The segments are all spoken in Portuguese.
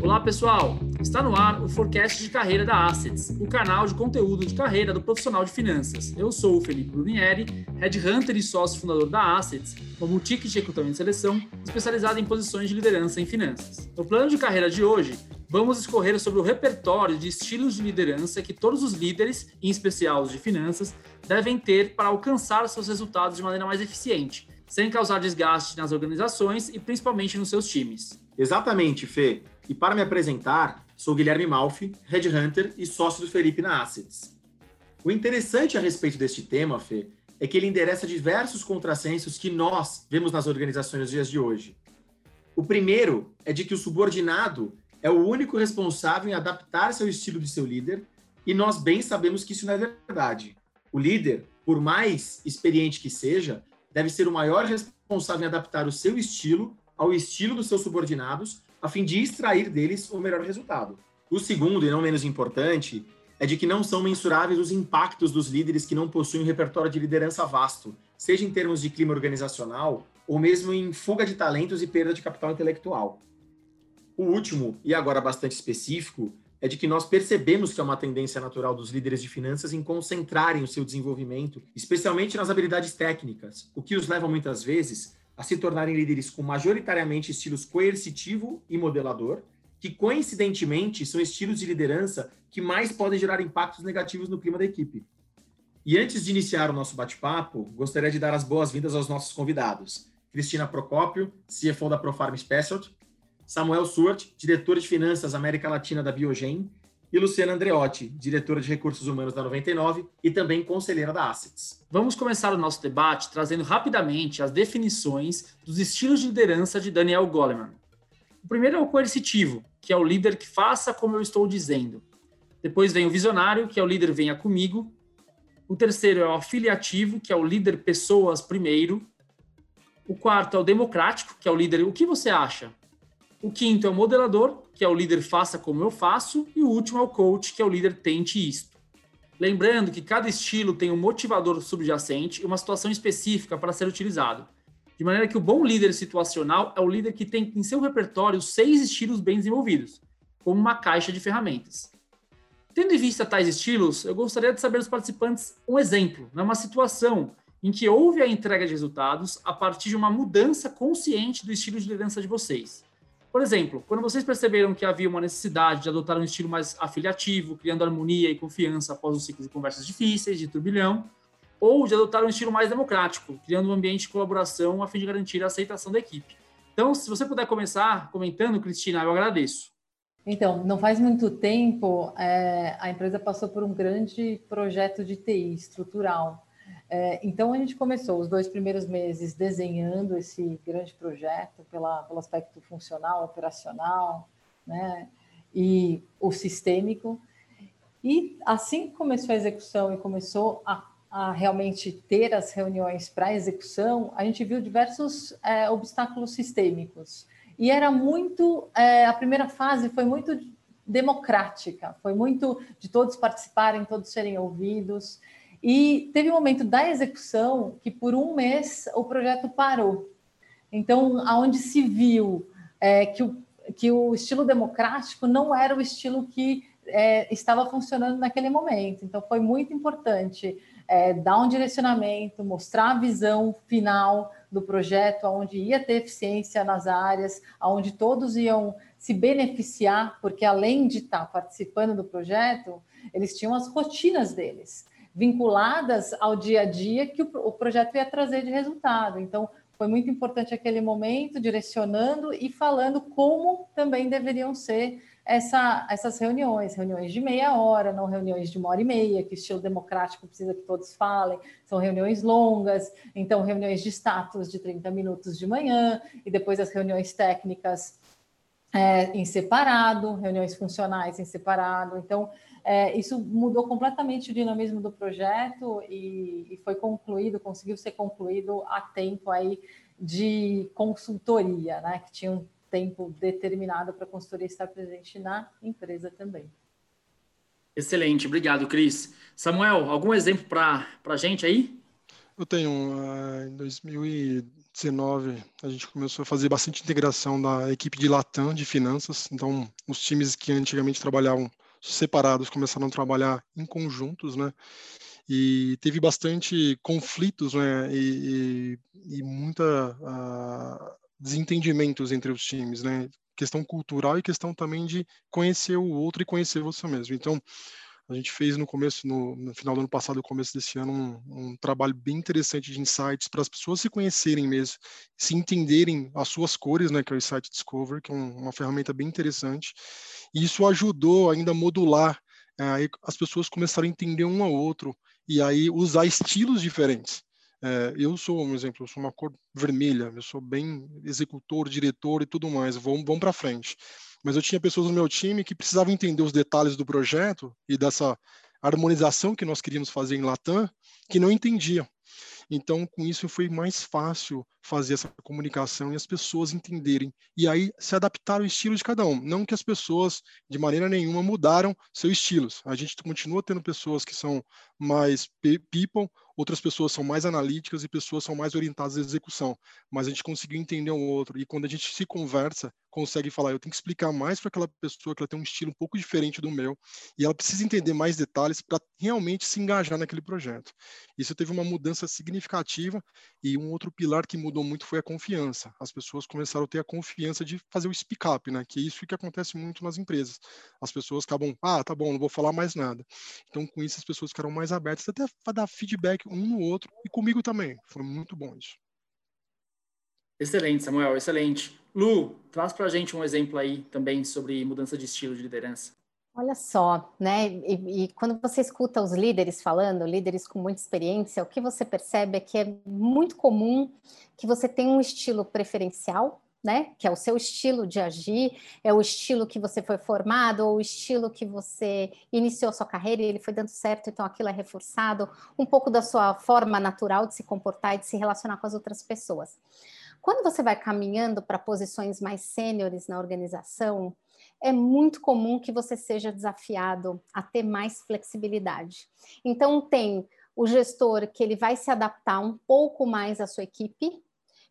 Olá pessoal, está no ar o Forecast de Carreira da Assets, o canal de conteúdo de carreira do profissional de finanças. Eu sou o Felipe Brunieri, headhunter e sócio fundador da Assets, uma boutique de recrutamento e seleção especializada em posições de liderança em finanças. No plano de carreira de hoje, vamos escorrer sobre o repertório de estilos de liderança que todos os líderes, em especial os de finanças, devem ter para alcançar seus resultados de maneira mais eficiente, sem causar desgaste nas organizações e principalmente nos seus times. Exatamente, Fê. E para me apresentar, sou Guilherme Malfi, Headhunter e sócio do Felipe na Assets. O interessante a respeito deste tema, Fê, é que ele endereça diversos contrassensos que nós vemos nas organizações nos dias de hoje. O primeiro é de que o subordinado é o único responsável em adaptar-se ao estilo de seu líder, e nós bem sabemos que isso não é verdade. O líder, por mais experiente que seja, deve ser o maior responsável em adaptar o seu estilo ao estilo dos seus subordinados a fim de extrair deles o melhor resultado. O segundo, e não menos importante, é de que não são mensuráveis os impactos dos líderes que não possuem um repertório de liderança vasto, seja em termos de clima organizacional ou mesmo em fuga de talentos e perda de capital intelectual. O último, e agora bastante específico, é de que nós percebemos que é uma tendência natural dos líderes de finanças em concentrarem o seu desenvolvimento, especialmente nas habilidades técnicas, o que os leva muitas vezes a se tornarem líderes com majoritariamente estilos coercitivo e modelador, que coincidentemente são estilos de liderança que mais podem gerar impactos negativos no clima da equipe. E antes de iniciar o nosso bate-papo, gostaria de dar as boas-vindas aos nossos convidados. Cristina Procópio, CFO da Profarm Specialty, Samuel Suart, diretor de finanças América Latina da Biogen, e Luciana Andreotti, diretora de recursos humanos da 99 e também conselheira da Assets. Vamos começar o nosso debate trazendo rapidamente as definições dos estilos de liderança de Daniel Goleman. O primeiro é o coercitivo, que é o líder que faça como eu estou dizendo. Depois vem o visionário, que é o líder venha comigo. O terceiro é o afiliativo, que é o líder pessoas primeiro. O quarto é o democrático, que é o líder o que você acha? O quinto é o modelador, que é o líder faça como eu faço, e o último é o coach, que é o líder tente isto. Lembrando que cada estilo tem um motivador subjacente e uma situação específica para ser utilizado. De maneira que o bom líder situacional é o líder que tem em seu repertório seis estilos bem desenvolvidos, como uma caixa de ferramentas. Tendo em vista tais estilos, eu gostaria de saber dos participantes um exemplo, né, uma situação em que houve a entrega de resultados a partir de uma mudança consciente do estilo de liderança de vocês. Por exemplo, quando vocês perceberam que havia uma necessidade de adotar um estilo mais afiliativo, criando harmonia e confiança após um ciclo de conversas difíceis, de turbilhão, ou de adotar um estilo mais democrático, criando um ambiente de colaboração a fim de garantir a aceitação da equipe. Então, se você puder começar comentando, Cristina, eu agradeço. Então, não faz muito tempo, é, a empresa passou por um grande projeto de TI estrutural, é, então, a gente começou os dois primeiros meses desenhando esse grande projeto pela, pelo aspecto funcional, operacional, né, e o sistêmico. E assim que começou a execução e começou a, a realmente ter as reuniões para execução, a gente viu diversos é, obstáculos sistêmicos. E era muito, é, a primeira fase foi muito democrática, foi muito de todos participarem, todos serem ouvidos. E teve um momento da execução que, por um mês, o projeto parou. Então, aonde se viu é, que, o, que o estilo democrático não era o estilo que é, estava funcionando naquele momento. Então, foi muito importante é, dar um direcionamento, mostrar a visão final do projeto, onde ia ter eficiência nas áreas, onde todos iam se beneficiar, porque além de estar participando do projeto, eles tinham as rotinas deles vinculadas ao dia a dia que o, projeto ia trazer de resultado. Então, foi muito importante aquele momento, direcionando e falando como também deveriam ser essa, essas reuniões, reuniões de meia hora, não reuniões de uma hora e meia, que estilo democrático precisa que todos falem, são reuniões longas, então reuniões de status de 30 minutos de manhã, e depois as reuniões técnicas é, em separado, reuniões funcionais em separado. Então, é, isso mudou completamente o dinamismo do projeto e, e, foi concluído, conseguiu ser concluído a tempo aí de consultoria, né? Que tinha um tempo determinado para a consultoria estar presente na empresa também. Excelente, obrigado, Cris. Samuel, algum exemplo para a gente aí? Eu tenho, uh, em 2000 19, a gente começou a fazer bastante integração da equipe de Latam de finanças. Então, os times que antigamente trabalhavam separados começaram a trabalhar em conjuntos, né? E teve bastante conflitos, né? E, e, e muita uh, desentendimentos entre os times, né? Questão cultural e questão também de conhecer o outro e conhecer você mesmo. Então, a gente fez no começo, no, no final do ano passado, começo desse ano, um, um trabalho bem interessante de insights para as pessoas se conhecerem mesmo, se entenderem as suas cores, né, que é o Insight Discover, que é um, uma ferramenta bem interessante. E isso ajudou ainda a modular, é, aí as pessoas começaram a entender um ao outro e aí usar estilos diferentes. É, eu sou um exemplo, eu sou uma cor vermelha, eu sou bem executor, diretor e tudo mais, vamos para frente mas eu tinha pessoas no meu time que precisavam entender os detalhes do projeto e dessa harmonização que nós queríamos fazer em Latam, que não entendiam. Então, com isso foi mais fácil fazer essa comunicação e as pessoas entenderem. E aí se adaptar ao estilo de cada um. Não que as pessoas, de maneira nenhuma, mudaram seus estilos. A gente continua tendo pessoas que são mais people, outras pessoas são mais analíticas e pessoas são mais orientadas à execução. Mas a gente conseguiu entender um outro. E quando a gente se conversa, consegue falar, eu tenho que explicar mais para aquela pessoa que ela tem um estilo um pouco diferente do meu e ela precisa entender mais detalhes para realmente se engajar naquele projeto. Isso teve uma mudança significativa e um outro pilar que mudou muito foi a confiança. As pessoas começaram a ter a confiança de fazer o speak up, né? Que é isso que acontece muito nas empresas. As pessoas acabam, ah, tá bom, não vou falar mais nada. Então, com isso, as pessoas ficaram mais abertas até para dar feedback um no outro e comigo também. Foi muito bom isso. Excelente, Samuel, excelente. Lu, traz para a gente um exemplo aí também sobre mudança de estilo de liderança. Olha só, né? E, e, quando você escuta os líderes falando, líderes com muita experiência, o que você percebe é que é muito comum que você tenha um estilo preferencial, né? Que é o seu estilo de agir, é o estilo que você foi formado, ou o estilo que você iniciou sua carreira e ele foi dando certo, então aquilo é reforçado, um pouco da sua forma natural de se comportar e de se relacionar com as outras pessoas. Quando você vai caminhando para posições mais sêniores na organização, é muito comum que você seja desafiado a ter mais flexibilidade. Então, tem o gestor que ele vai se adaptar um pouco mais à sua equipe,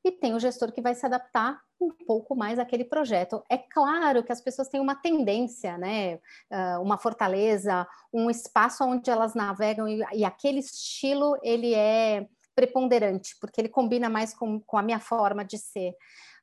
e tem o gestor que vai se adaptar um pouco mais àquele projeto. É claro que as pessoas têm uma tendência, né? Ah, uma fortaleza, um espaço onde elas navegam, e, aquele estilo ele é preponderante, porque ele combina mais com, com a minha forma de ser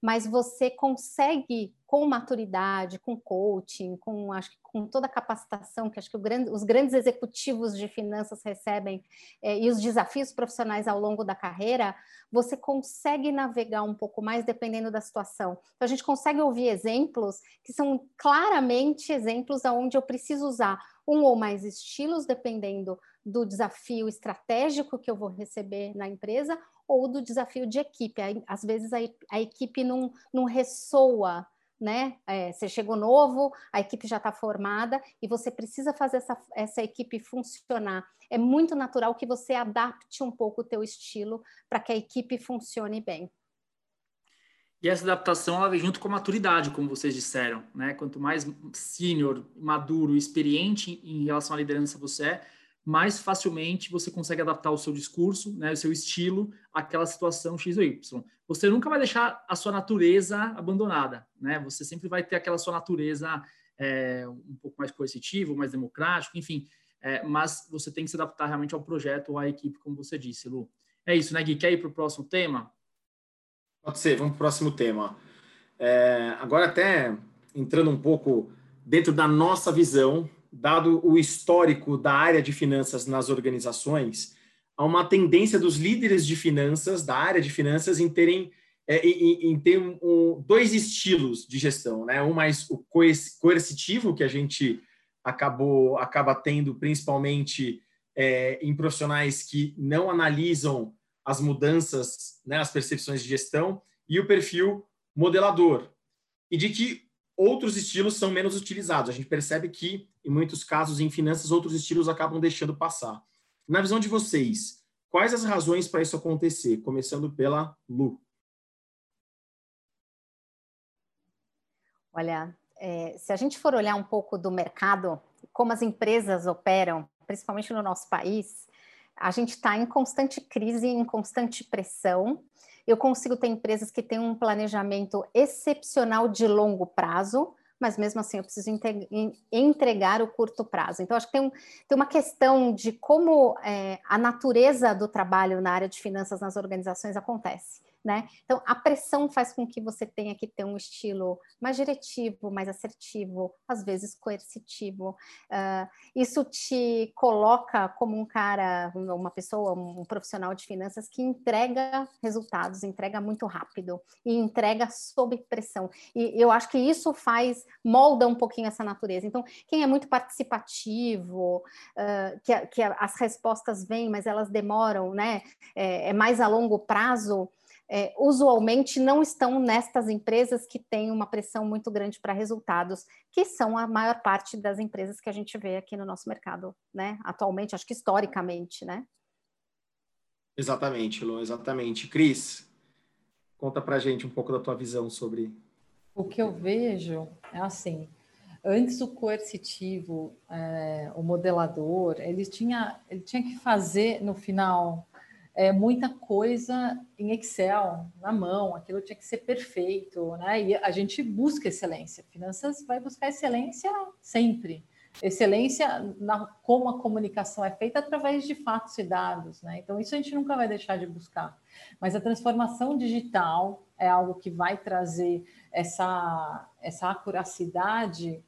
mas você consegue com maturidade, com coaching, com acho que com toda a capacitação que acho que grande, os grandes executivos de finanças recebem é, e os desafios profissionais ao longo da carreira, você consegue navegar um pouco mais dependendo da situação. Então a gente consegue ouvir exemplos que são claramente exemplos aonde eu preciso usar um ou mais estilos dependendo do desafio estratégico que eu vou receber na empresa ou do desafio de equipe. Às vezes a, a equipe não, não ressoa, né? É, você chegou novo, a equipe já está formada e você precisa fazer essa, essa equipe funcionar. É muito natural que você adapte um pouco o teu estilo para que a equipe funcione bem. E essa adaptação ela vem junto com a maturidade, como vocês disseram, né? Quanto mais sênior, maduro, experiente em relação à liderança você é, mais facilmente você consegue adaptar o seu discurso, né, o seu estilo àquela situação X ou Y. Você nunca vai deixar a sua natureza abandonada, né? Você sempre vai ter aquela sua natureza é, um pouco mais coercitivo, mais democrático, enfim. É, mas você tem que se adaptar realmente ao projeto ou à equipe, como você disse, Lu. É isso, né, Gui? Quer ir para o próximo tema? Pode ser, vamos para o próximo tema. É, agora até entrando um pouco dentro da nossa visão dado o histórico da área de finanças nas organizações, há uma tendência dos líderes de finanças, da área de finanças, em terem é, em, em, ter um, dois estilos de gestão, né? Um mais o coercitivo que a gente acabou acaba tendo principalmente é, em profissionais que não analisam as mudanças, né, as percepções de gestão e o perfil modelador e de que outros estilos são menos utilizados. A gente percebe que, em muitos casos, em finanças, outros estilos acabam deixando passar. Na visão de vocês, quais as razões para isso acontecer? Começando pela Lu. Olha, é, se a gente for olhar um pouco do mercado, como as empresas operam, principalmente no nosso país, a gente está em constante crise, em constante pressão. Eu consigo ter empresas que têm um planejamento excepcional de longo prazo, mas mesmo assim eu preciso entregar o curto prazo. Então, acho que tem, um, tem uma questão de como é, a natureza do trabalho na área de finanças nas organizações acontece né? Então, a pressão faz com que você tenha que ter um estilo mais diretivo, mais assertivo, às vezes coercitivo. Uh, isso te coloca como um cara, uma pessoa, um profissional de finanças que entrega resultados, entrega muito rápido e entrega sob pressão. E eu acho que isso faz, molda um pouquinho essa natureza. Então, quem é muito participativo, uh, que, que as respostas vêm, mas elas demoram, né? é, é mais a longo prazo é, usualmente não estão nestas empresas que têm uma pressão muito grande para resultados, que são a maior parte das empresas que a gente vê aqui no nosso mercado, né? Atualmente, acho que historicamente, né? Exatamente, Lu, exatamente. Cris, conta para gente um pouco da tua visão sobre. O que eu vejo é assim. Antes o coercitivo, é, o modelador, ele tinha, ele tinha que fazer no final é, muita coisa em Excel, na mão, aquilo tinha que ser perfeito, né? E a gente busca excelência. Finanças vai buscar excelência sempre. Excelência na como a comunicação é feita através de fatos e dados, né? Então isso a gente nunca vai deixar de buscar. Mas a transformação digital é algo que vai trazer essa essa acuracidade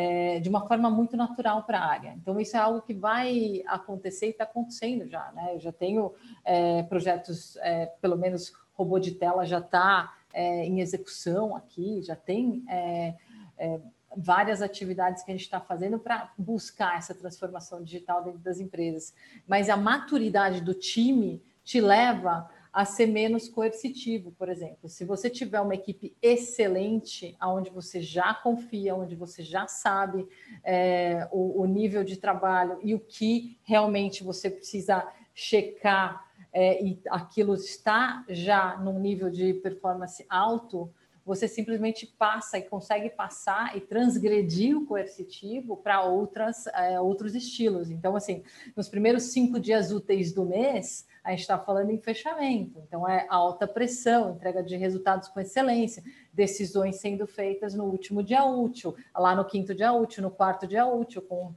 é, de uma forma muito natural para a área. Então, isso é algo que vai acontecer e está acontecendo já. Né? Eu já tenho é, projetos, é, pelo menos robô de tela já está é, em execução aqui, já tem é, é, várias atividades que a gente está fazendo para buscar essa transformação digital dentro das empresas. Mas a maturidade do time te leva a ser menos coercitivo, por exemplo. Se você tiver uma equipe excelente, onde você já confia, onde você já sabe é, o, o, nível de trabalho e o que realmente você precisa checar é, e aquilo está já num nível de performance alto, você simplesmente passa e consegue passar e transgredir o coercitivo para outras é, outros estilos. Então, assim, nos primeiros cinco dias úteis do mês, a gente está falando em fechamento. Então, é alta pressão, entrega de resultados com excelência, decisões sendo feitas no último dia útil, lá no quinto dia útil, no quarto dia útil, com,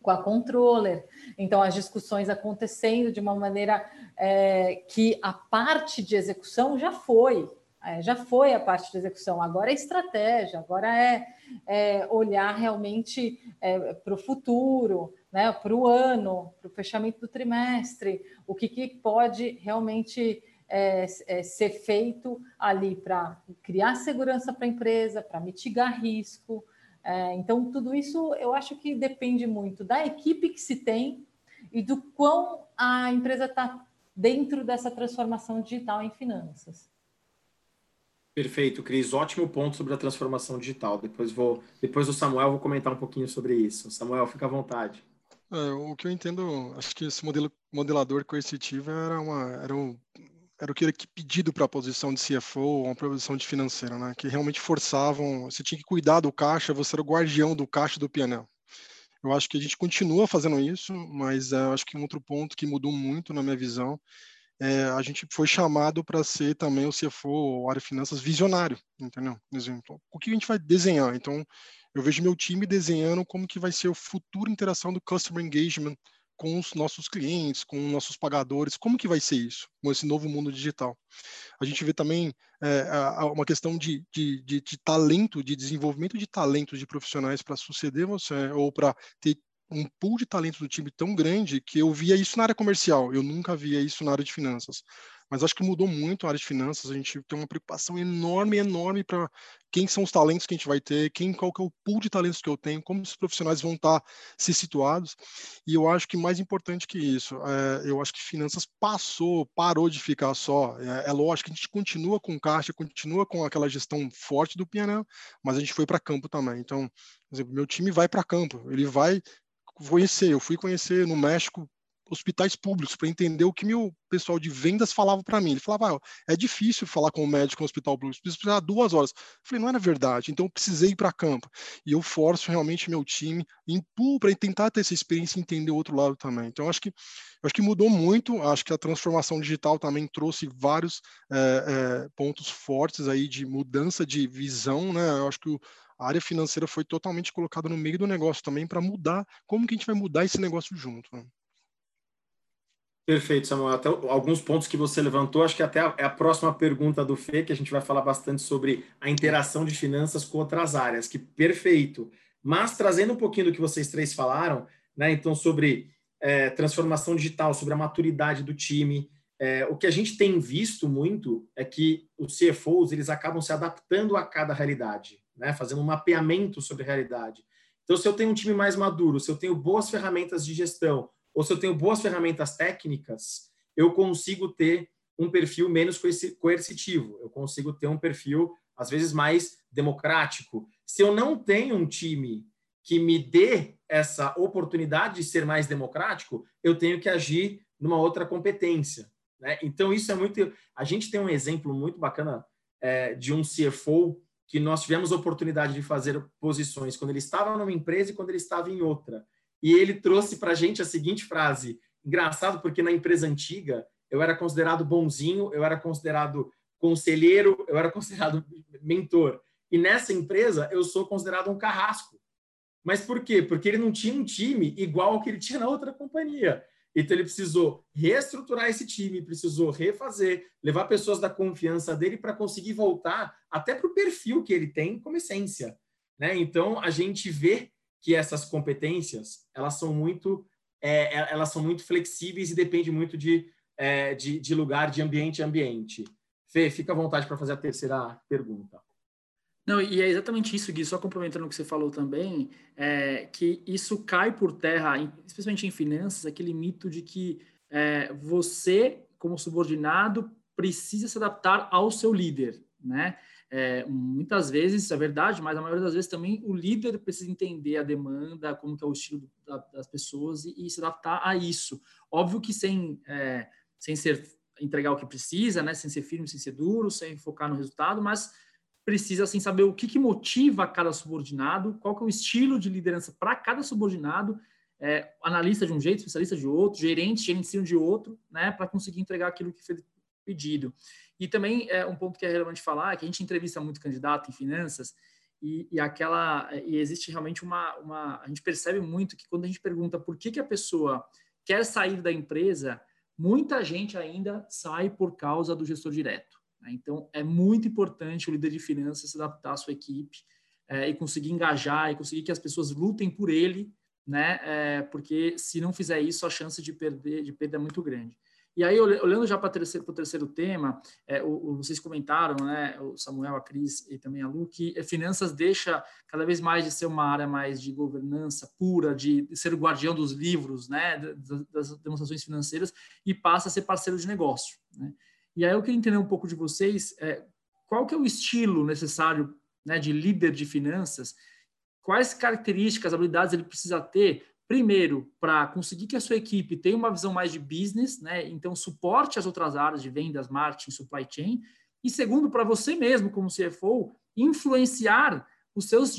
com a controller. Então, as discussões acontecendo de uma maneira é, que a parte de execução já foi, é, já foi a parte de execução, agora é estratégia, agora é, é olhar realmente é, para o futuro, né, para o ano, para o fechamento do trimestre, o que, que pode realmente é, é, ser feito ali para criar segurança para a empresa, para mitigar risco. É, então, tudo isso eu acho que depende muito da equipe que se tem e do quão a empresa está dentro dessa transformação digital em finanças. Perfeito, Cris. Ótimo ponto sobre a transformação digital. Depois vou, depois o Samuel vou comentar um pouquinho sobre isso. Samuel, fica à vontade. É, o que eu entendo, acho que esse modelo modelador coercitivo era uma era um, era o que era pedido para a posição de CFO ou uma posição de financeiro, né? Que realmente forçavam, você tinha que cuidar do caixa, você era o guardião do caixa do PNL. Eu acho que a gente continua fazendo isso, mas uh, acho que um outro ponto que mudou muito na minha visão é, a gente foi chamado para ser também o CFO, área de finanças, visionário, entendeu? Exemplo, o que a gente vai desenhar? Então, eu vejo meu time desenhando como que vai ser a futura interação do customer engagement com os nossos clientes, com os nossos pagadores, como que vai ser isso, com esse novo mundo digital. A gente vê também é, uma questão de, de, de, de, talento, de desenvolvimento de talentos de profissionais para suceder você, ou para ter um pool de talentos do time tão grande que eu via isso na área comercial, eu nunca via isso na área de finanças. Mas acho que mudou muito a área de finanças, a gente tem uma preocupação enorme, enorme para quem são os talentos que a gente vai ter, quem qual que é o pool de talentos que eu tenho, como os profissionais vão estar tá se situados. E eu acho que mais importante que isso, é, eu acho que finanças passou, parou de ficar só. É, é lógico que a gente continua com caixa, continua com aquela gestão forte do PNL, mas a gente foi para campo também. Então, por exemplo, meu time vai para campo, ele vai conhecer. Eu fui conhecer no México hospitais públicos para entender o que meu pessoal de vendas falava para mim. Ele falava, ah, é difícil falar com o médico no hospital público, preciso precisar duas horas. Eu falei, não era verdade, então eu precisei ir para campo. E eu forço realmente meu time, empurro para tentar ter essa experiência e entender o outro lado também. Então, acho que, acho que mudou muito, acho que a transformação digital também trouxe vários é, é, pontos fortes aí de mudança de visão, né? Eu acho que o, a área financeira foi totalmente colocada no meio do negócio também para mudar, como que a gente vai mudar esse negócio junto. Né? Perfeito, Samuel. Até alguns pontos que você levantou, acho que até é a próxima pergunta do Fê, que a gente vai falar bastante sobre a interação de finanças com outras áreas, que perfeito. Mas trazendo um pouquinho do que vocês três falaram, né? Então, sobre é, transformação digital, sobre a maturidade do time. É, o que a gente tem visto muito é que os CFOs eles acabam se adaptando a cada realidade né? fazendo um mapeamento sobre a realidade. Então, se eu tenho um time mais maduro, se eu tenho boas ferramentas de gestão, ou se eu tenho boas ferramentas técnicas, eu consigo ter um perfil menos coercitivo, eu consigo ter um perfil, às vezes, mais democrático. Se eu não tenho um time que me dê essa oportunidade de ser mais democrático, eu tenho que agir numa outra competência. Né? Então, isso é muito. A gente tem um exemplo muito bacana é, de um CFO que nós tivemos oportunidade de fazer posições quando ele estava numa empresa e quando ele estava em outra. E ele trouxe para a gente a seguinte frase: engraçado, porque na empresa antiga eu era considerado bonzinho, eu era considerado conselheiro, eu era considerado mentor. E nessa empresa eu sou considerado um carrasco. Mas por quê? Porque ele não tinha um time igual ao que ele tinha na outra companhia. Então ele precisou reestruturar esse time, precisou refazer, levar pessoas da confiança dele para conseguir voltar até para o perfil que ele tem como essência. Né? Então a gente vê que essas competências elas são muito é, é elas são muito flexíveis e depende muito de, é, de, de lugar, de ambiente a ambiente. Fê, fica à vontade para fazer a terceira pergunta. Não, e é exatamente isso, Gui, só complementando o que você falou também, é, que isso cai por terra, especialmente em finanças, aquele mito de que é, você, como subordinado, precisa se adaptar ao seu líder, né? É, muitas vezes é verdade, mas a maioria das vezes também o líder precisa entender a demanda, como que é o estilo da, das pessoas e, e, se adaptar a isso. Óbvio que sem, é, sem ser entregar o que precisa, né? Sem ser firme, sem ser duro, sem focar no resultado, mas precisa assim saber o que, que motiva cada subordinado, qual que é o estilo de liderança para cada subordinado, é, analista de um jeito, especialista de outro, gerente, gerenciam de outro, né, para conseguir entregar aquilo que foi pedido. E também é um ponto que é relevante falar é que a gente entrevista muito candidato em finanças e, e aquela e existe realmente uma, uma a gente percebe muito que quando a gente pergunta por que que a pessoa quer sair da empresa, muita gente ainda sai por causa do gestor direto. Né? Então, é muito importante o líder de finanças se adaptar à sua equipe é, e conseguir engajar e conseguir que as pessoas lutem por ele, né? É, porque se não fizer isso, a chance de perder de perda é muito grande. E aí, olhando já para o terceiro, terceiro tema, é, o, o, vocês comentaram, né, o Samuel, a Cris e também a Lu, que finanças deixa cada vez mais de ser uma área mais de governança pura, de ser o guardião dos livros, né, das, das demonstrações financeiras, e passa a ser parceiro de negócio. Né? E aí eu queria entender um pouco de vocês, é, qual que é o estilo necessário né, de líder de finanças, quais características, habilidades ele precisa ter, primeiro, para conseguir que a sua equipe tenha uma visão mais de business, né, então suporte as outras áreas de vendas, marketing, supply chain, e segundo, para você mesmo, como CFO, influenciar os seus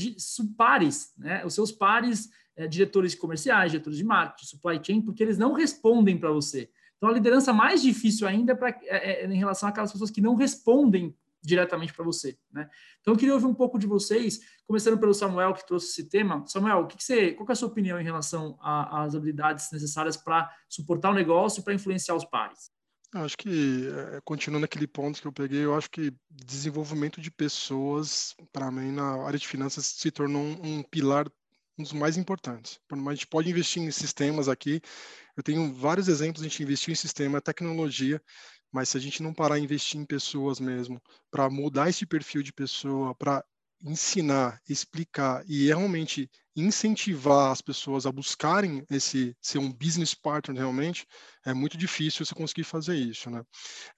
pares, né, os seus pares é, diretores comerciais, diretores de marketing, supply chain, porque eles não respondem para você. Então, a liderança mais difícil ainda é, pra, é, é em relação àquelas pessoas que não respondem diretamente para você. Né? Então, eu queria ouvir um pouco de vocês, começando pelo Samuel, que trouxe esse tema. Samuel, que, que você, qual é a sua opinião em relação às habilidades necessárias para suportar o negócio e para influenciar os pares? Acho que, é, continuando aquele ponto que eu peguei, eu acho que desenvolvimento de pessoas, para mim, na área de finanças, se tornou um, um pilar um dos mais importantes. A gente pode investir em sistemas aqui. Eu tenho vários exemplos, a gente investiu em sistema, tecnologia, mas se a gente não parar a investir em pessoas mesmo, para mudar esse perfil de pessoa, para ensinar, explicar e realmente incentivar as pessoas a buscarem esse ser um business partner realmente é muito difícil você conseguir fazer isso, né?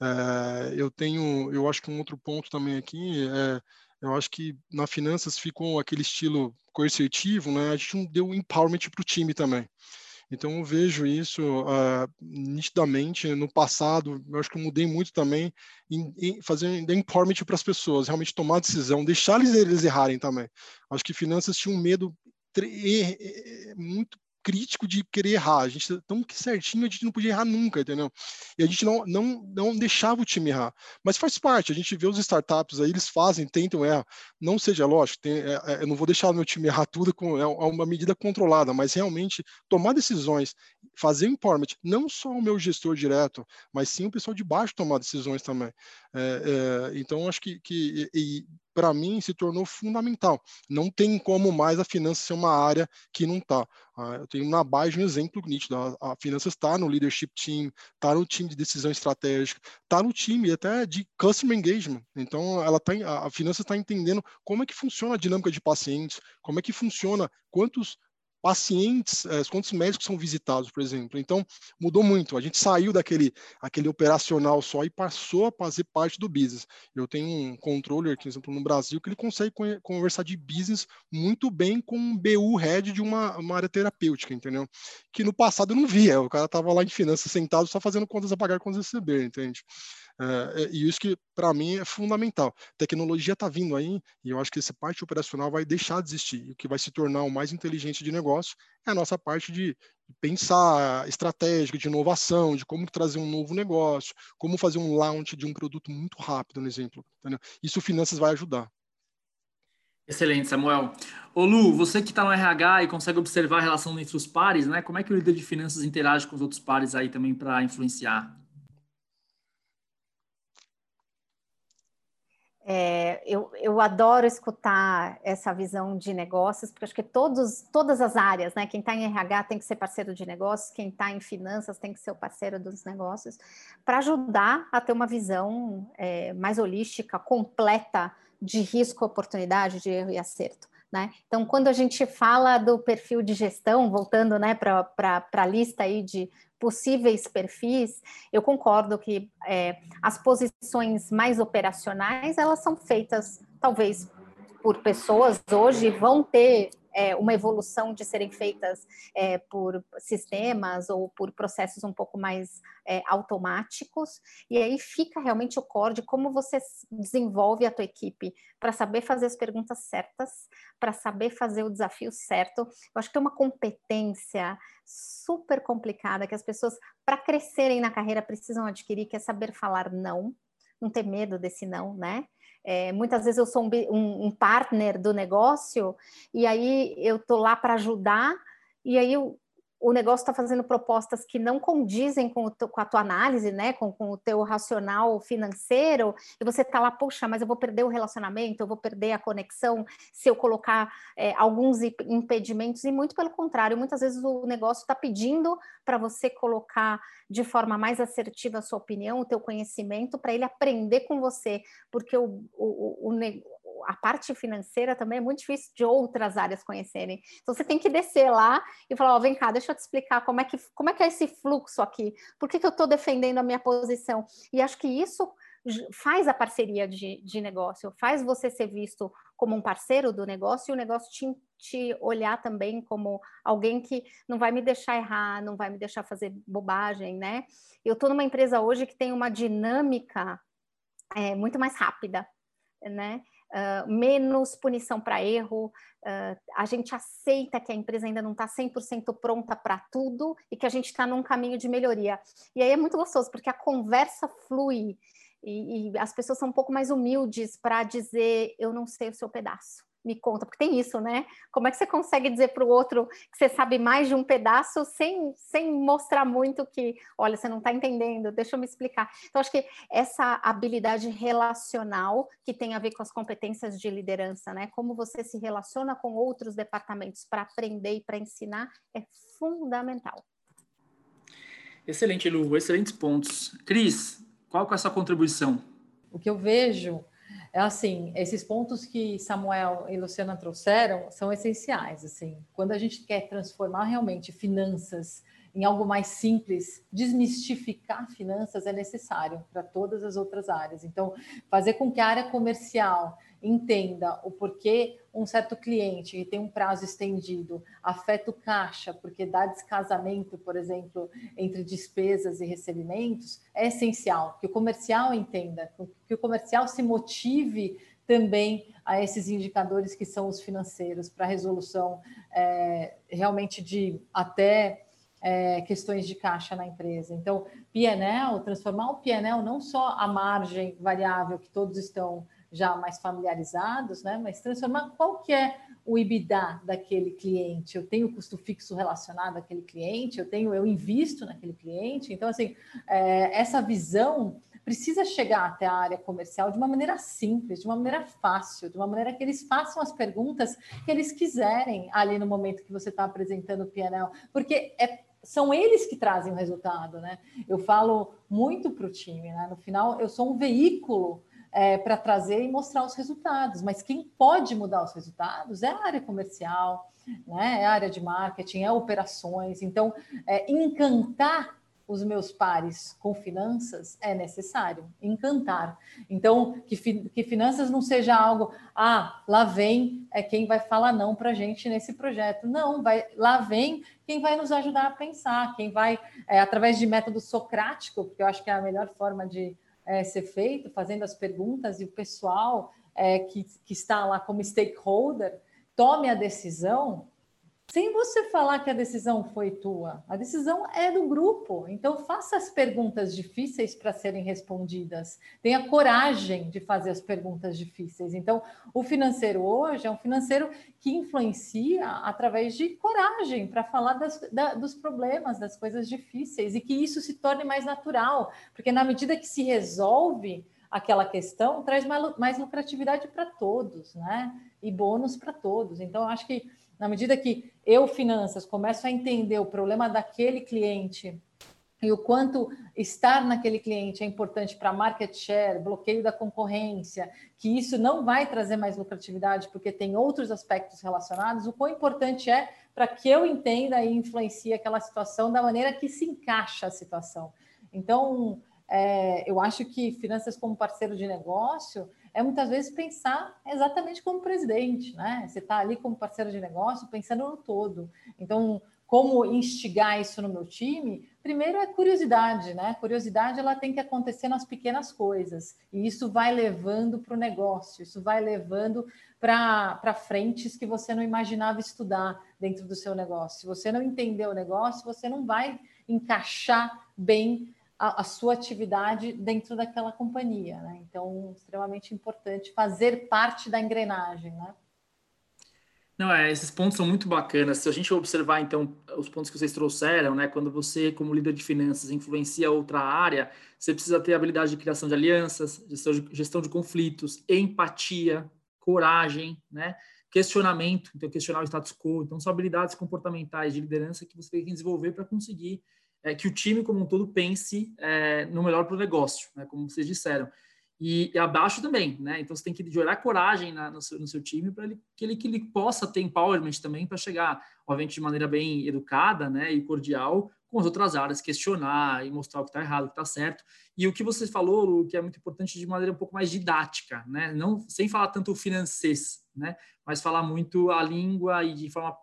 É, eu tenho, eu acho que um outro ponto também aqui é eu acho que na finanças ficou aquele estilo coercitivo, né? A gente não deu empowerment para o time também. Então eu vejo isso uh, nitidamente no passado. Eu acho que eu mudei muito também em, em fazer empowerment para as pessoas, realmente tomar decisão, deixar eles, eles errarem também. Acho que finanças tinham um medo muito crítico de querer errar. A gente tão certinho, a gente não podia errar nunca, entendeu? E a gente não, não, não deixava o time errar. Mas faz parte, a gente vê os startups aí, eles fazem, tentam errar. Não seja lógico, tem, é, é, eu não vou deixar o meu time errar tudo, com, é uma medida controlada, mas realmente tomar decisões, fazer empowerment, não só o meu gestor direto, mas sim o pessoal de baixo tomar decisões também. É, é, então, acho que, que para mim, se tornou fundamental. Não tem como mais a finança ser uma área que não está. Ah, eu tenho na base um exemplo nítido. A, a finanças está no leadership team, está no time de decisão estratégica, está no time até de customer engagement. Então, ela tá, a, a finanças está entendendo como é que funciona a dinâmica de pacientes, como é que funciona, quantos pacientes, é, quantos médicos são visitados, por exemplo. Então, mudou muito. A gente saiu daquele aquele operacional só e passou a fazer parte do business. Eu tenho um controller, por exemplo, no Brasil, que ele consegue conversar de business muito bem com um BU head de uma, uma área terapêutica, entendeu? Que no passado eu não via. O cara estava lá em finanças sentado só fazendo contas a pagar, contas a receber, entende? É, e isso que, para mim, é fundamental. Tecnologia está vindo aí, e eu acho que essa parte operacional vai deixar de existir. o que vai se tornar o mais inteligente de negócio é a nossa parte de pensar estratégica, de inovação, de como trazer um novo negócio, como fazer um launch de um produto muito rápido, no exemplo. Entendeu? Isso finanças vai ajudar. Excelente, Samuel. Ô Lu, você que está no RH e consegue observar a relação entre os pares, né? Como é que o líder de finanças interage com os outros pares aí também para influenciar? É, eu, eu adoro escutar essa visão de negócios, porque acho que todos, todas as áreas, né? Quem está em RH tem que ser parceiro de negócios, quem está em finanças tem que ser o parceiro dos negócios, para ajudar a ter uma visão é, mais holística, completa de risco, oportunidade, de erro e acerto. Né? Então, quando a gente fala do perfil de gestão, voltando né, para a lista aí de possíveis perfis, eu concordo que é, as posições mais operacionais elas são feitas talvez por pessoas hoje vão ter é, uma evolução de serem feitas é, por sistemas ou por processos um pouco mais é, automáticos, e aí fica realmente o core de como você desenvolve a tua equipe para saber fazer as perguntas certas, para saber fazer o desafio certo. Eu acho que é uma competência super complicada que as pessoas, para crescerem na carreira, precisam adquirir, que é saber falar não, não ter medo desse não, né? É, muitas vezes eu sou um, um, partner do negócio e aí eu tô lá para ajudar e aí eu, o negócio está fazendo propostas que não condizem com, com a tua análise, né, com, com, o teu racional financeiro, e você está lá, puxa, mas eu vou perder o relacionamento, eu vou perder a conexão se eu colocar é, alguns impedimentos, e muito pelo contrário, muitas vezes o negócio está pedindo para você colocar de forma mais assertiva a sua opinião, o teu conhecimento, para ele aprender com você, porque o, o, o, a parte financeira também é muito difícil de outras áreas conhecerem. Então você tem que descer lá e falar, ó, oh, vem cá, deixa eu te explicar como é que, como é, que é esse fluxo aqui, por que, que eu estou defendendo a minha posição. E acho que isso faz a parceria de, de negócio, faz você ser visto como um parceiro do negócio e o negócio te, te olhar também como alguém que não vai me deixar errar, não vai me deixar fazer bobagem, né? Eu estou numa empresa hoje que tem uma dinâmica é, muito mais rápida, né? Uh, menos punição para erro, uh, a gente aceita que a empresa ainda não está 100% pronta para tudo e que a gente está num caminho de melhoria. E aí é muito gostoso, porque a conversa flui e, e as pessoas são um pouco mais humildes para dizer: eu não sei o seu pedaço me conta, porque tem isso, né? Como é que você consegue dizer para o outro que você sabe mais de um pedaço sem, sem mostrar muito que, olha, você não está entendendo, deixa eu me explicar. Então, acho que essa habilidade relacional que tem a ver com as competências de liderança, né? Como você se relaciona com outros departamentos para aprender e para ensinar é fundamental. Excelente, Lu, excelentes pontos. Cris, qual é a sua contribuição? O que eu vejo é assim, esses pontos que Samuel e Luciana trouxeram são essenciais, assim. Quando a gente quer transformar realmente finanças em algo mais simples, desmistificar finanças é necessário para todas as outras áreas. Então, fazer com que a área comercial entenda o porquê um certo cliente que tem um prazo estendido afeta o caixa, porque dá descasamento, por exemplo, entre despesas e recebimentos, é essencial que o comercial entenda, que o comercial se motive também a esses indicadores que são os financeiros para resolução é, realmente de até é, questões de caixa na empresa. Então, PNL, transformar o PNL não só a margem variável que todos estão já mais familiarizados, né, mas transformar qual que é o IBIDA daquele cliente. Eu tenho custo fixo relacionado àquele cliente, eu tenho, eu invisto naquele cliente. Então, assim, é, essa visão precisa chegar até a área comercial de uma maneira simples, de uma maneira fácil, de uma maneira que eles façam as perguntas que eles quiserem ali no momento que você está apresentando o PNL, porque é, são eles que trazem o resultado, né? Eu falo muito para o time, né? No final, eu sou um veículo é, para trazer e mostrar os resultados, mas quem pode mudar os resultados é a área comercial, né? é a área de marketing, é operações. Então, é, encantar os meus pares com finanças é necessário, encantar. Então, que, fi, que finanças não seja algo, ah, lá vem é quem vai falar não para a gente nesse projeto. Não, vai, lá vem quem vai nos ajudar a pensar, quem vai, é, através de método socrático, porque eu acho que é a melhor forma de é, ser feito, fazendo as perguntas e o pessoal é, que, que está lá como stakeholder tome a decisão sem você falar que a decisão foi tua. A decisão é do grupo. Então, faça as perguntas difíceis para serem respondidas. Tenha coragem de fazer as perguntas difíceis. Então, o financeiro hoje é um financeiro que influencia através de coragem para falar das, da, dos problemas, das coisas difíceis e que isso se torne mais natural. Porque, na medida que se resolve aquela questão, traz mais, lucratividade para todos, né? E bônus para todos. Então, acho que na medida que eu, finanças, começo a entender o problema daquele cliente e o quanto estar naquele cliente é importante para market share, bloqueio da concorrência, que isso não vai trazer mais lucratividade porque tem outros aspectos relacionados, o quão importante é para que eu entenda e influencie aquela situação da maneira que se encaixa a situação. Então, é, eu acho que finanças como parceiro de negócio é muitas vezes pensar exatamente como presidente, né? Você está ali como parceiro de negócio pensando no todo. Então, como instigar isso no meu time? Primeiro é curiosidade, né? Curiosidade ela tem que acontecer nas pequenas coisas e isso vai levando para o negócio, isso vai levando para frentes que você não imaginava estudar dentro do seu negócio. Se você não entender o negócio, você não vai encaixar bem a, a, sua atividade dentro daquela companhia, né? Então, extremamente importante fazer parte da engrenagem, né? Não, é, esses pontos são muito bacanas. Se a gente observar, então, os pontos que vocês trouxeram, né? Quando você, como líder de finanças, influencia outra área, você precisa ter habilidade de criação de alianças, gestão de, gestão de conflitos, empatia, coragem, né? Questionamento, então questionar o status quo. Então, são habilidades comportamentais de liderança que você tem que desenvolver para conseguir é, que o time como um todo pense é, no melhor para o negócio, né, como vocês disseram. E, e, abaixo também, né? Então você tem que gerar coragem na, no, seu, no, seu, time para que, ele, que ele possa ter empowerment também para chegar, obviamente, de maneira bem educada né, e cordial com as outras áreas, questionar e mostrar o que está errado, o que está certo. E o que você falou, o que é muito importante, de maneira um pouco mais didática, né? Não sem falar tanto francês, né? Mas falar muito a língua e de forma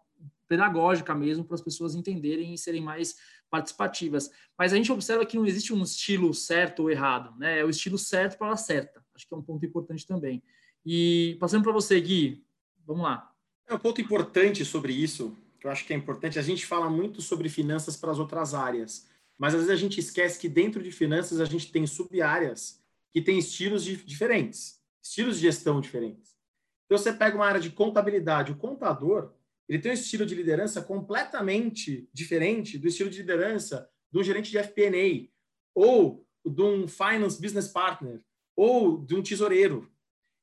pedagógica mesmo para as pessoas entenderem e serem mais participativas. Mas a gente observa que não existe um estilo certo ou errado, né? É o estilo certo para a certa. Acho que é um ponto importante também. E passando para você, Gui, vamos lá. É um ponto importante sobre isso, que eu acho que é importante. A gente fala muito sobre finanças para as outras áreas, mas às vezes a gente esquece que dentro de finanças a gente tem sub-áreas que têm estilos diferentes, estilos de gestão diferentes. Então você pega uma área de contabilidade, o contador, ele tem um estilo de liderança completamente diferente do estilo de liderança de um gerente de FP&A ou de um finance business partner ou de um tesoureiro.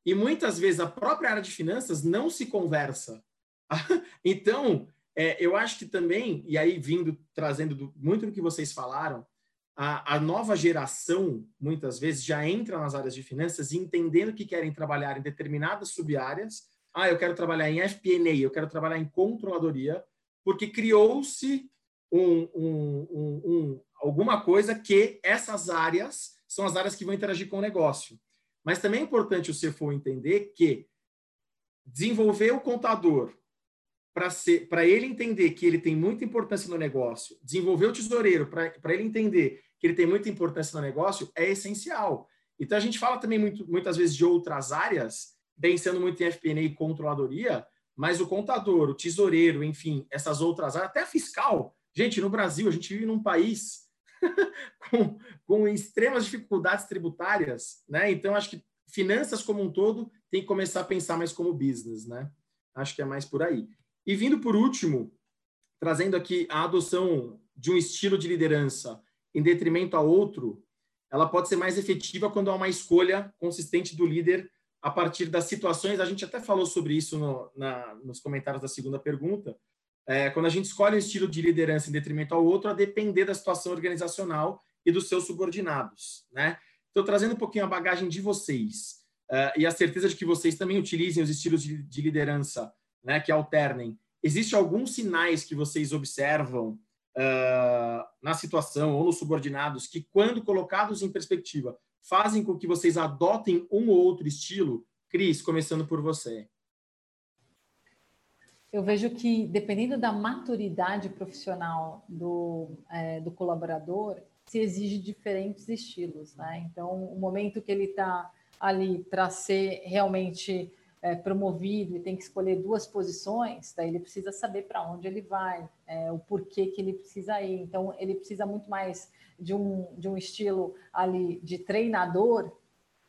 E muitas vezes a própria área de finanças não se conversa. então, é, eu acho que também, e aí vindo, trazendo do, muito do que vocês falaram, a, a, nova geração, muitas vezes, já entra nas áreas de finanças entendendo que querem trabalhar em determinadas sub-áreas ah, eu quero trabalhar em FP&A, eu quero trabalhar em controladoria, porque criou-se um, um, um, alguma coisa que essas áreas são as áreas que vão interagir com o negócio. Mas também é importante o CFO entender que desenvolver o contador para ele entender que ele tem muita importância no negócio, desenvolver o tesoureiro para ele entender que ele tem muita importância no negócio é essencial. Então a gente fala também muito, muitas vezes de outras áreas, pensando muito em FP&A e controladoria, mas o contador, o tesoureiro, enfim, essas outras áreas, até fiscal. Gente, no Brasil, a gente vive num país com, com extremas dificuldades tributárias, né? Então, acho que finanças como um todo tem que começar a pensar mais como business, né? Acho que é mais por aí. E vindo por último, trazendo aqui a adoção de um estilo de liderança em detrimento a outro, ela pode ser mais efetiva quando há uma escolha consistente do líder a partir das situações, a gente até falou sobre isso no, na, nos comentários da segunda pergunta, é, quando a gente escolhe um estilo de liderança em detrimento ao outro, a depender da situação organizacional e dos seus subordinados, né? Então, trazendo um pouquinho a bagagem de vocês uh, e a certeza de que vocês também utilizem os estilos de, de liderança, né, que alternem, existe alguns sinais que vocês observam uh, na situação ou nos subordinados que, quando colocados em perspectiva, fazem com que vocês adotem um ou outro estilo? Cris, começando por você. Eu vejo que, dependendo da maturidade profissional do, é, do colaborador, se exige diferentes estilos. Né? Então, o momento que ele está ali para ser realmente é, promovido e tem que escolher duas posições, daí ele precisa saber para onde ele vai, é, o porquê que ele precisa ir. Então, ele precisa muito mais de um, de um estilo ali de treinador,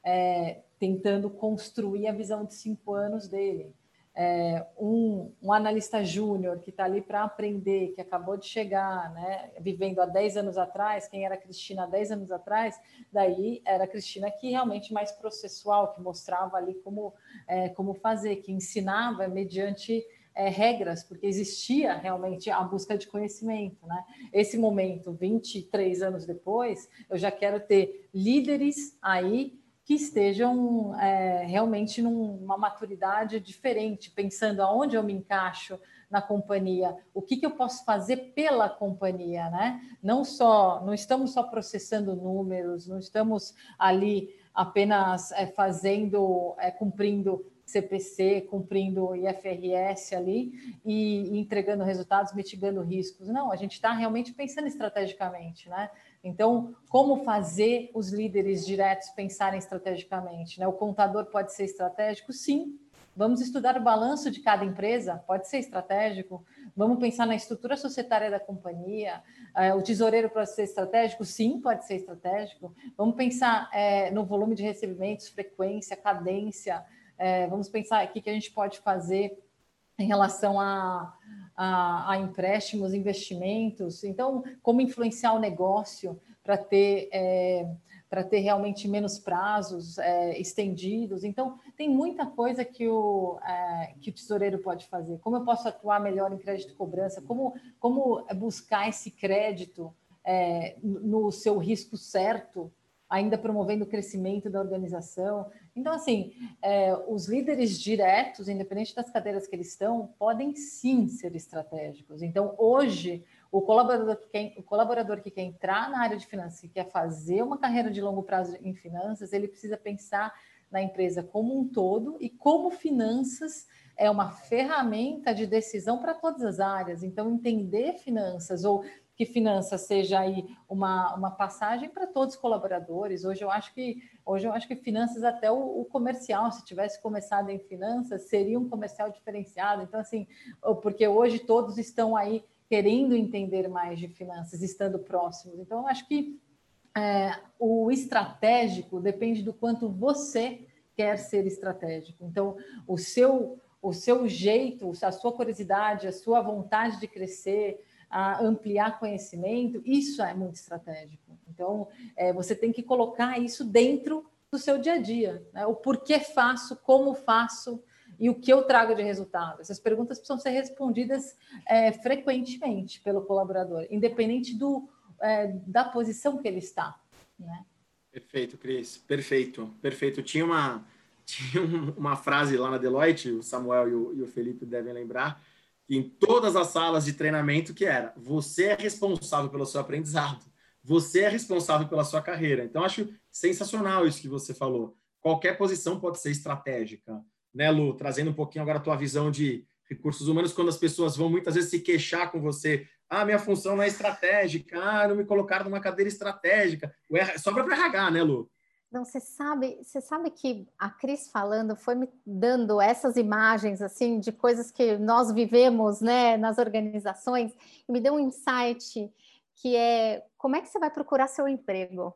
é, tentando construir a visão de cinco anos dele. É, um, um, analista júnior que está ali para aprender, que acabou de chegar, né, vivendo há 10 anos atrás, quem era Cristina há 10 anos atrás, daí era Cristina que realmente mais processual, que mostrava ali como, é, como fazer, que ensinava mediante é, regras, porque existia realmente a busca de conhecimento. Né? Esse momento, 23 anos depois, eu já quero ter líderes aí que estejam é, realmente numa maturidade diferente, pensando aonde eu me encaixo na companhia, o que, que eu posso fazer pela companhia, né? Não só, não estamos só processando números, não estamos ali apenas é, fazendo, é, cumprindo CPC, cumprindo o IFRS ali e, entregando resultados, mitigando riscos. Não, a gente está realmente pensando estrategicamente, né? Então, como fazer os líderes diretos pensarem estrategicamente? Né? O contador pode ser estratégico? Sim. Vamos estudar o balanço de cada empresa? Pode ser estratégico. Vamos pensar na estrutura societária da companhia. É, o tesoureiro pode ser estratégico? Sim, pode ser estratégico. Vamos pensar é, no volume de recebimentos, frequência, cadência, é, vamos pensar o que a gente pode fazer em relação a, a, a, empréstimos, investimentos. Então, como influenciar o negócio para ter, é, para ter realmente menos prazos é, estendidos. Então, tem muita coisa que o, é, que o tesoureiro pode fazer. Como eu posso atuar melhor em crédito cobrança? Como, como buscar esse crédito é, no seu risco certo ainda promovendo o crescimento da organização. Então, assim, é, os líderes diretos, independente das cadeiras que eles estão, podem sim ser estratégicos. Então, hoje, o colaborador que quer, o colaborador que quer entrar na área de finanças, que quer fazer uma carreira de longo prazo em finanças, ele precisa pensar na empresa como um todo e como finanças é uma ferramenta de decisão para todas as áreas. Então, entender finanças ou que finanças seja aí uma, uma passagem para todos os colaboradores. Hoje eu acho que hoje eu acho que finanças até o, o, comercial, se tivesse começado em finanças, seria um comercial diferenciado. Então assim, porque hoje todos estão aí querendo entender mais de finanças, estando próximos. Então eu acho que é, o estratégico depende do quanto você quer ser estratégico. Então o seu o seu jeito, a sua curiosidade, a sua vontade de crescer, a ampliar conhecimento, isso é muito estratégico. Então, é, você tem que colocar isso dentro do seu dia a dia. Né? O porquê faço, como faço e o que eu trago de resultado. Essas perguntas precisam ser respondidas é, frequentemente pelo colaborador, independente do, é, da posição que ele está. Né? Perfeito, Cris. Perfeito, perfeito. Tinha uma, tinha uma frase lá na Deloitte, o Samuel e o, e o Felipe devem lembrar, em todas as salas de treinamento que era você é responsável pelo seu aprendizado, você é responsável pela sua carreira. Então acho sensacional isso que você falou. qualquer posição pode ser estratégica, né, Lu? Trazendo um pouquinho agora a tua visão de recursos humanos, quando as pessoas vão muitas vezes se queixar com você, ah, minha função não é estratégica, ah, não me colocaram numa cadeira estratégica, sobra para RH, né, Lu? Não, você sabe, você sabe que a Cris falando foi me dando essas imagens assim de coisas que nós vivemos, né, nas organizações, e me deu um insight que é como é que você vai procurar seu emprego,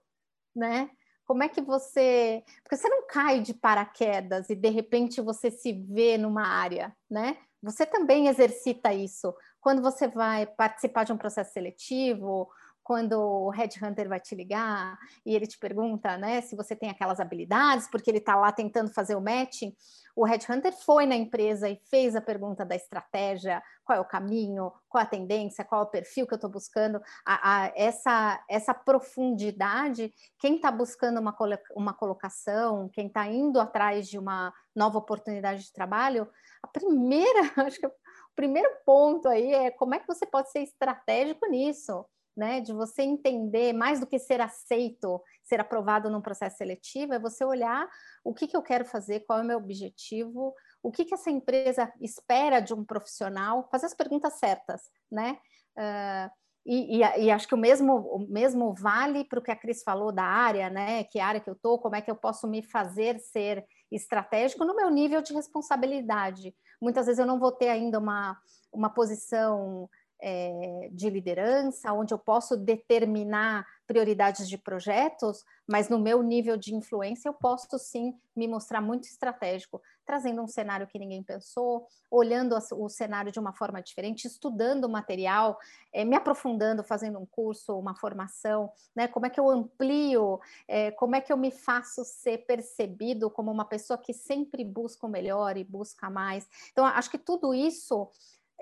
né? Como é que você, porque você não cai de paraquedas e de repente você se vê numa área, né? Você também exercita isso quando você vai participar de um processo seletivo quando o headhunter vai te ligar e ele te pergunta, né, se você tem aquelas habilidades, porque ele está lá tentando fazer o matching, o headhunter foi na empresa e fez a pergunta da estratégia, qual é o caminho, qual a tendência, qual é o perfil que eu estou buscando, a, a, essa, essa profundidade, quem está buscando uma, uma colocação, quem está indo atrás de uma nova oportunidade de trabalho, a primeira, acho que o primeiro ponto aí é como é que você pode ser estratégico nisso, né, de você entender mais do que ser aceito, ser aprovado num processo seletivo, é você olhar o que, que eu quero fazer, qual é o meu objetivo, o que, que essa empresa espera de um profissional, fazer as perguntas certas, né? Uh, e, e, e, acho que o mesmo, o mesmo vale para o que a Cris falou da área, né? Que área que eu estou, como é que eu posso me fazer ser estratégico no meu nível de responsabilidade. Muitas vezes eu não vou ter ainda uma, uma posição é, de liderança, onde eu posso determinar prioridades de projetos, mas no meu nível de influência eu posso sim me mostrar muito estratégico, trazendo um cenário que ninguém pensou, olhando o cenário de uma forma diferente, estudando o material, é, me aprofundando, fazendo um curso, uma formação, né? Como é que eu amplio, é, como é que eu me faço ser percebido como uma pessoa que sempre busca o melhor e busca mais. Então, acho que tudo isso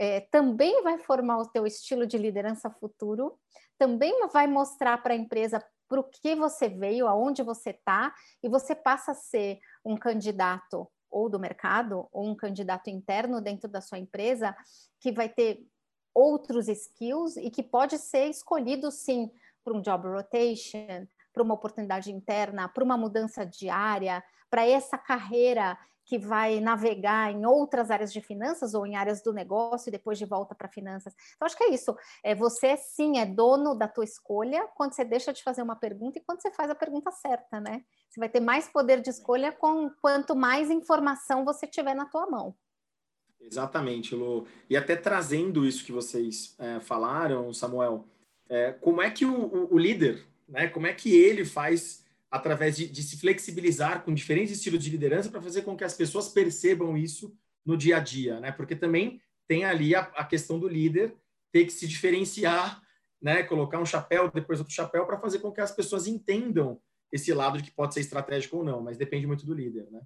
é, também vai formar o teu estilo de liderança futuro, também vai mostrar para a empresa para o que você veio, aonde você está, e você passa a ser um candidato ou do mercado, ou um candidato interno dentro da sua empresa, que vai ter outros skills e que pode ser escolhido sim para um job rotation, para uma oportunidade interna, para uma mudança diária, para essa carreira que vai navegar em outras áreas de finanças ou em áreas do negócio e depois de volta para finanças. Então, acho que é isso. É, você, sim, é dono da tua escolha quando você deixa de fazer uma pergunta e quando você faz a pergunta certa, né? Você vai ter mais poder de escolha com quanto mais informação você tiver na tua mão. Exatamente, Lu. E até trazendo isso que vocês é, falaram, Samuel, é, como é que o, o, o líder, né, como é que ele faz através de, de se flexibilizar com diferentes estilos de liderança para fazer com que as pessoas percebam isso no dia a dia, né? Porque também tem ali a, a questão do líder ter que se diferenciar, né? Colocar um chapéu, depois outro chapéu, para fazer com que as pessoas entendam esse lado de que pode ser estratégico ou não, mas depende muito do líder, né?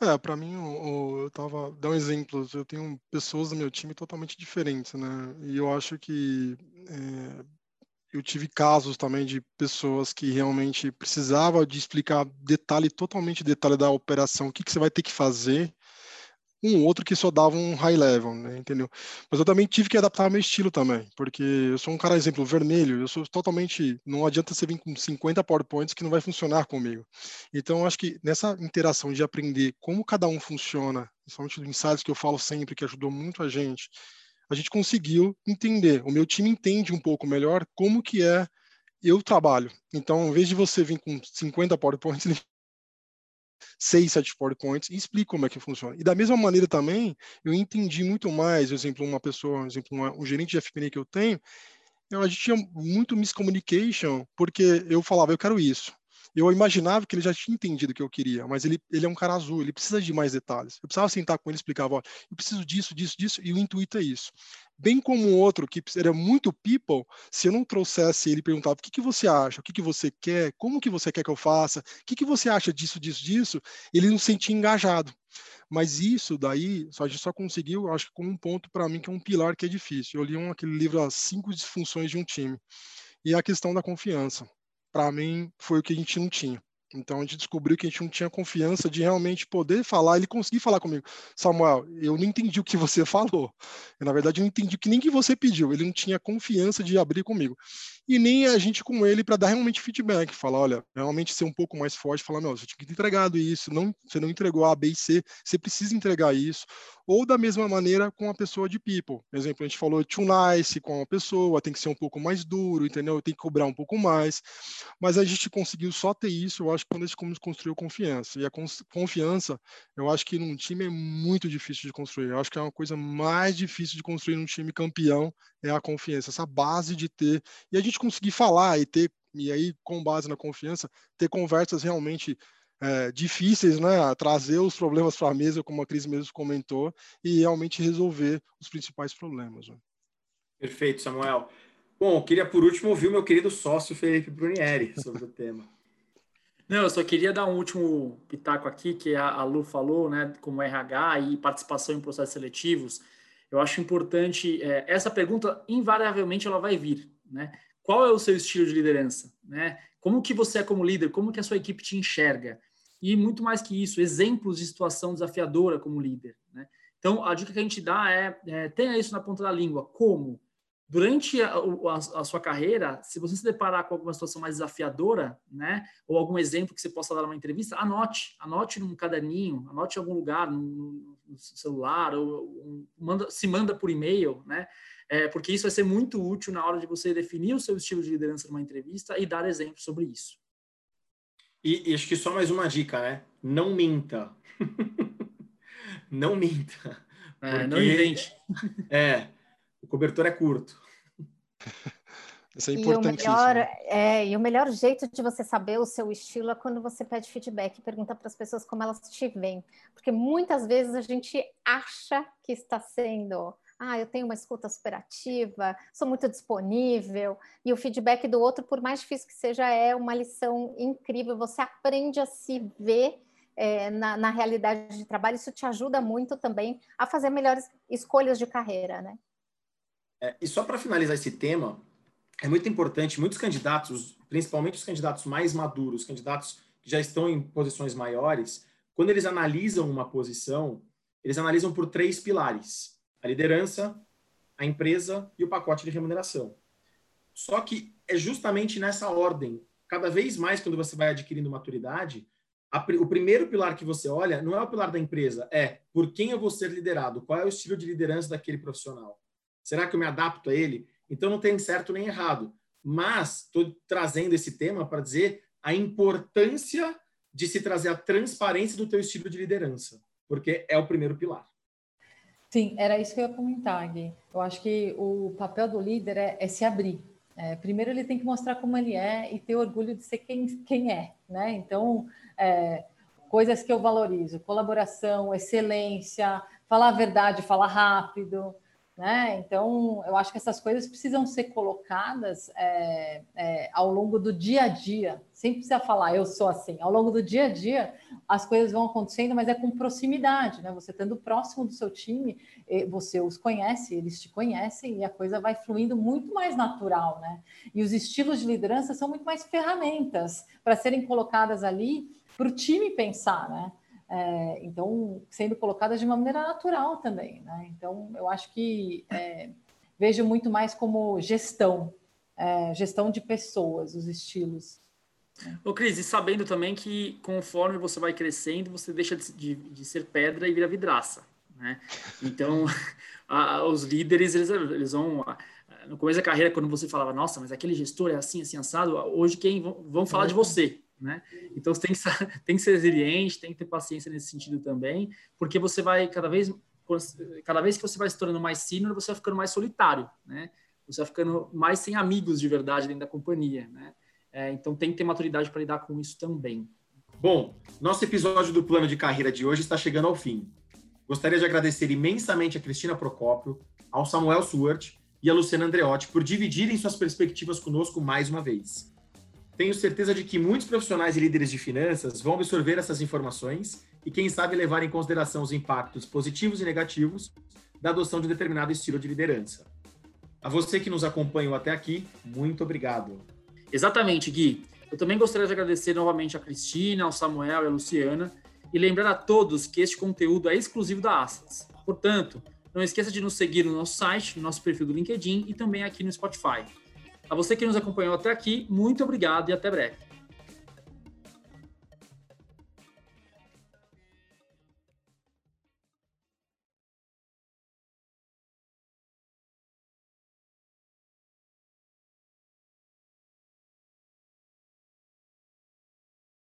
É, para mim, eu, eu tava dar um exemplo. Eu tenho pessoas do meu time totalmente diferentes, né? E eu acho que é, eu tive casos também de pessoas que realmente precisavam de explicar detalhe, totalmente detalhe da operação, o que, que você vai ter que fazer, um outro que só dava um high level, né, entendeu? Mas eu também tive que adaptar meu estilo também, porque eu sou um cara, exemplo, vermelho, eu sou totalmente, não adianta você vir com 50 PowerPoints que não vai funcionar comigo. Então, acho que nessa interação de aprender como cada um funciona, principalmente dos insights que eu falo sempre, que ajudou muito a gente, a gente conseguiu entender. O meu time entende um pouco melhor como que é eu trabalho. Então, em vez de você vir com 50 PowerPoints, ele 6, 7 PowerPoints e explica como é que funciona. E da mesma maneira também, eu entendi muito mais, por exemplo, uma pessoa, por exemplo, uma, um gerente de FP&A que eu tenho, eu, a gente tinha muito miscommunication, porque eu falava, eu quero isso. Eu imaginava que ele já tinha entendido o que eu queria, mas ele, ele é um cara azul, ele precisa de mais detalhes. Eu precisava sentar com ele e explicar, eu preciso disso, disso, disso, e o intuito é isso. Bem como o outro, que era muito people, se eu não trouxesse ele e perguntava o que, que você acha, o que, que você quer, como que você quer que eu faça, o que, que você acha disso, disso, disso, ele não se sentia engajado. Mas isso daí, a gente só conseguiu, acho que com um ponto para mim que é um pilar que é difícil. Eu li um, aquele livro, As Cinco Disfunções de um Time, e é a questão da confiança para mim, foi o que a gente não tinha. Então a gente descobriu que a gente não tinha confiança de realmente poder falar, ele conseguir falar comigo. Samuel, eu não entendi o que você falou. Eu, na verdade, não entendi que nem que você pediu. Ele não tinha confiança de abrir comigo. E nem a gente com ele para dar realmente feedback, falar, olha, realmente ser um pouco mais forte, falar, não, você tinha que ter entregado isso, não, você não entregou A, B e C, você precisa entregar isso, ou da mesma maneira com a pessoa de people. Por exemplo, a gente falou too nice com a pessoa, tem que ser um pouco mais duro, entendeu? Tem que cobrar um pouco mais, mas a gente conseguiu só ter isso, eu acho, quando a gente construiu confiança, e a confiança, eu acho que num time é muito difícil de construir, eu acho que é uma coisa mais difícil de construir num time campeão, é a confiança, essa base de ter, e a gente conseguir falar e ter, e aí com base na confiança, ter conversas realmente é, difíceis, né? Trazer os problemas para a mesa, como a Cris mesmo comentou, e realmente resolver os principais problemas. Né? Perfeito, Samuel. Bom, eu queria por último ouvir o meu querido sócio Felipe Brunieri sobre o tema. Não, eu só queria dar um último pitaco aqui, que a, a Lu falou, né, como RH e participação em processos seletivos. Eu acho importante, é, essa pergunta, invariavelmente, ela vai vir, né? Qual é o seu estilo de liderança, né? Como que você é como líder? Como que a sua equipe te enxerga? E muito mais que isso, exemplos de situação desafiadora como líder, né? Então, a dica que a gente dá é, é tenha isso na ponta da língua. Como? durante a, a, a, sua carreira, se você se deparar com alguma situação mais desafiadora, né, ou algum exemplo que você possa dar numa entrevista, anote, anote num caderninho, anote em algum lugar, no, celular, ou manda, se manda por e-mail, né, é, porque isso vai ser muito útil na hora de você definir o seu estilo de liderança numa entrevista e dar exemplos sobre isso. E, e acho que só mais uma dica, né? Não minta. não minta. É, não invente. É, o cobertor é curto. Isso é importantíssimo. E o, melhor, é, e o melhor jeito de você saber o seu estilo é quando você pede feedback e pergunta para as pessoas como elas te veem. Porque muitas vezes a gente acha que está sendo. Ah, eu tenho uma escuta superativa, sou muito disponível, e o feedback do outro, por mais difícil que seja, é uma lição incrível. Você aprende a se ver é, na, na realidade de trabalho, isso te ajuda muito também a fazer melhores escolhas de carreira, né? É, e só para finalizar esse tema, é muito importante, muitos candidatos, principalmente os candidatos mais maduros, candidatos que já estão em posições maiores, quando eles analisam uma posição, eles analisam por três pilares: a liderança, a empresa e o pacote de remuneração. Só que é justamente nessa ordem. Cada vez mais, quando você vai adquirindo maturidade, a, o primeiro pilar que você olha não é o pilar da empresa, é por quem eu vou ser liderado, qual é o estilo de liderança daquele profissional. Será que eu me adapto a ele? Então não tem certo nem errado. Mas estou trazendo esse tema para dizer a importância de se trazer a transparência do teu estilo de liderança, porque é o primeiro pilar. Sim, era isso que eu ia comentar, Gui. Eu acho que o papel do líder é, é se abrir. É, primeiro ele tem que mostrar como ele é e ter orgulho de ser quem, quem é, né? Então, é, coisas que eu valorizo, colaboração, excelência, falar a verdade, falar rápido, né? Então, eu acho que essas coisas precisam ser colocadas é, é, ao longo do dia a dia. Sem precisar falar, eu sou assim. Ao longo do dia a dia, as coisas vão acontecendo, mas é com proximidade, né? Você estando próximo do seu time, você os conhece, eles te conhecem e a coisa vai fluindo muito mais natural, né? E os estilos de liderança são muito mais ferramentas para serem colocadas ali para o time pensar, né? É, então, sendo colocadas de uma maneira natural também. Né? Então, eu acho que é, vejo muito mais como gestão, é, gestão de pessoas, os estilos. Ô, Cris, e sabendo também que conforme você vai crescendo, você deixa de, de, de ser pedra e vira vidraça. Né? Então, a, os líderes, eles, eles vão. A, no começo da carreira, quando você falava, nossa, mas aquele gestor é assim, assim, assado, hoje quem vão, vão falar de você, né? Então você tem que, tem que ser resiliente, tem que ter paciência nesse sentido também, porque você vai cada vez cada vez que você vai se tornando mais senior, você vai ficando mais solitário, né? Você vai ficando mais sem amigos de verdade dentro da companhia, né? É, então tem que ter maturidade para lidar com isso também. Bom, nosso episódio do plano de carreira de hoje está chegando ao fim. Gostaria de agradecer imensamente a Cristina Procópio, ao Samuel Suart e a Luciana Andreotti por dividirem suas perspectivas conosco mais uma vez. Tenho certeza de que muitos profissionais e líderes de finanças vão absorver essas informações e, quem sabe, levar em consideração os impactos positivos e negativos da adoção de um determinado estilo de liderança. A você que nos acompanhou até aqui, muito obrigado. Exatamente, Gui. Eu também gostaria de agradecer novamente a Cristina, ao Samuel e a Luciana e lembrar a todos que este conteúdo é exclusivo da Assets. Portanto, não esqueça de nos seguir no nosso site, no nosso perfil do LinkedIn e também aqui no Spotify. A você que nos acompanhou até aqui, muito obrigado e até breve.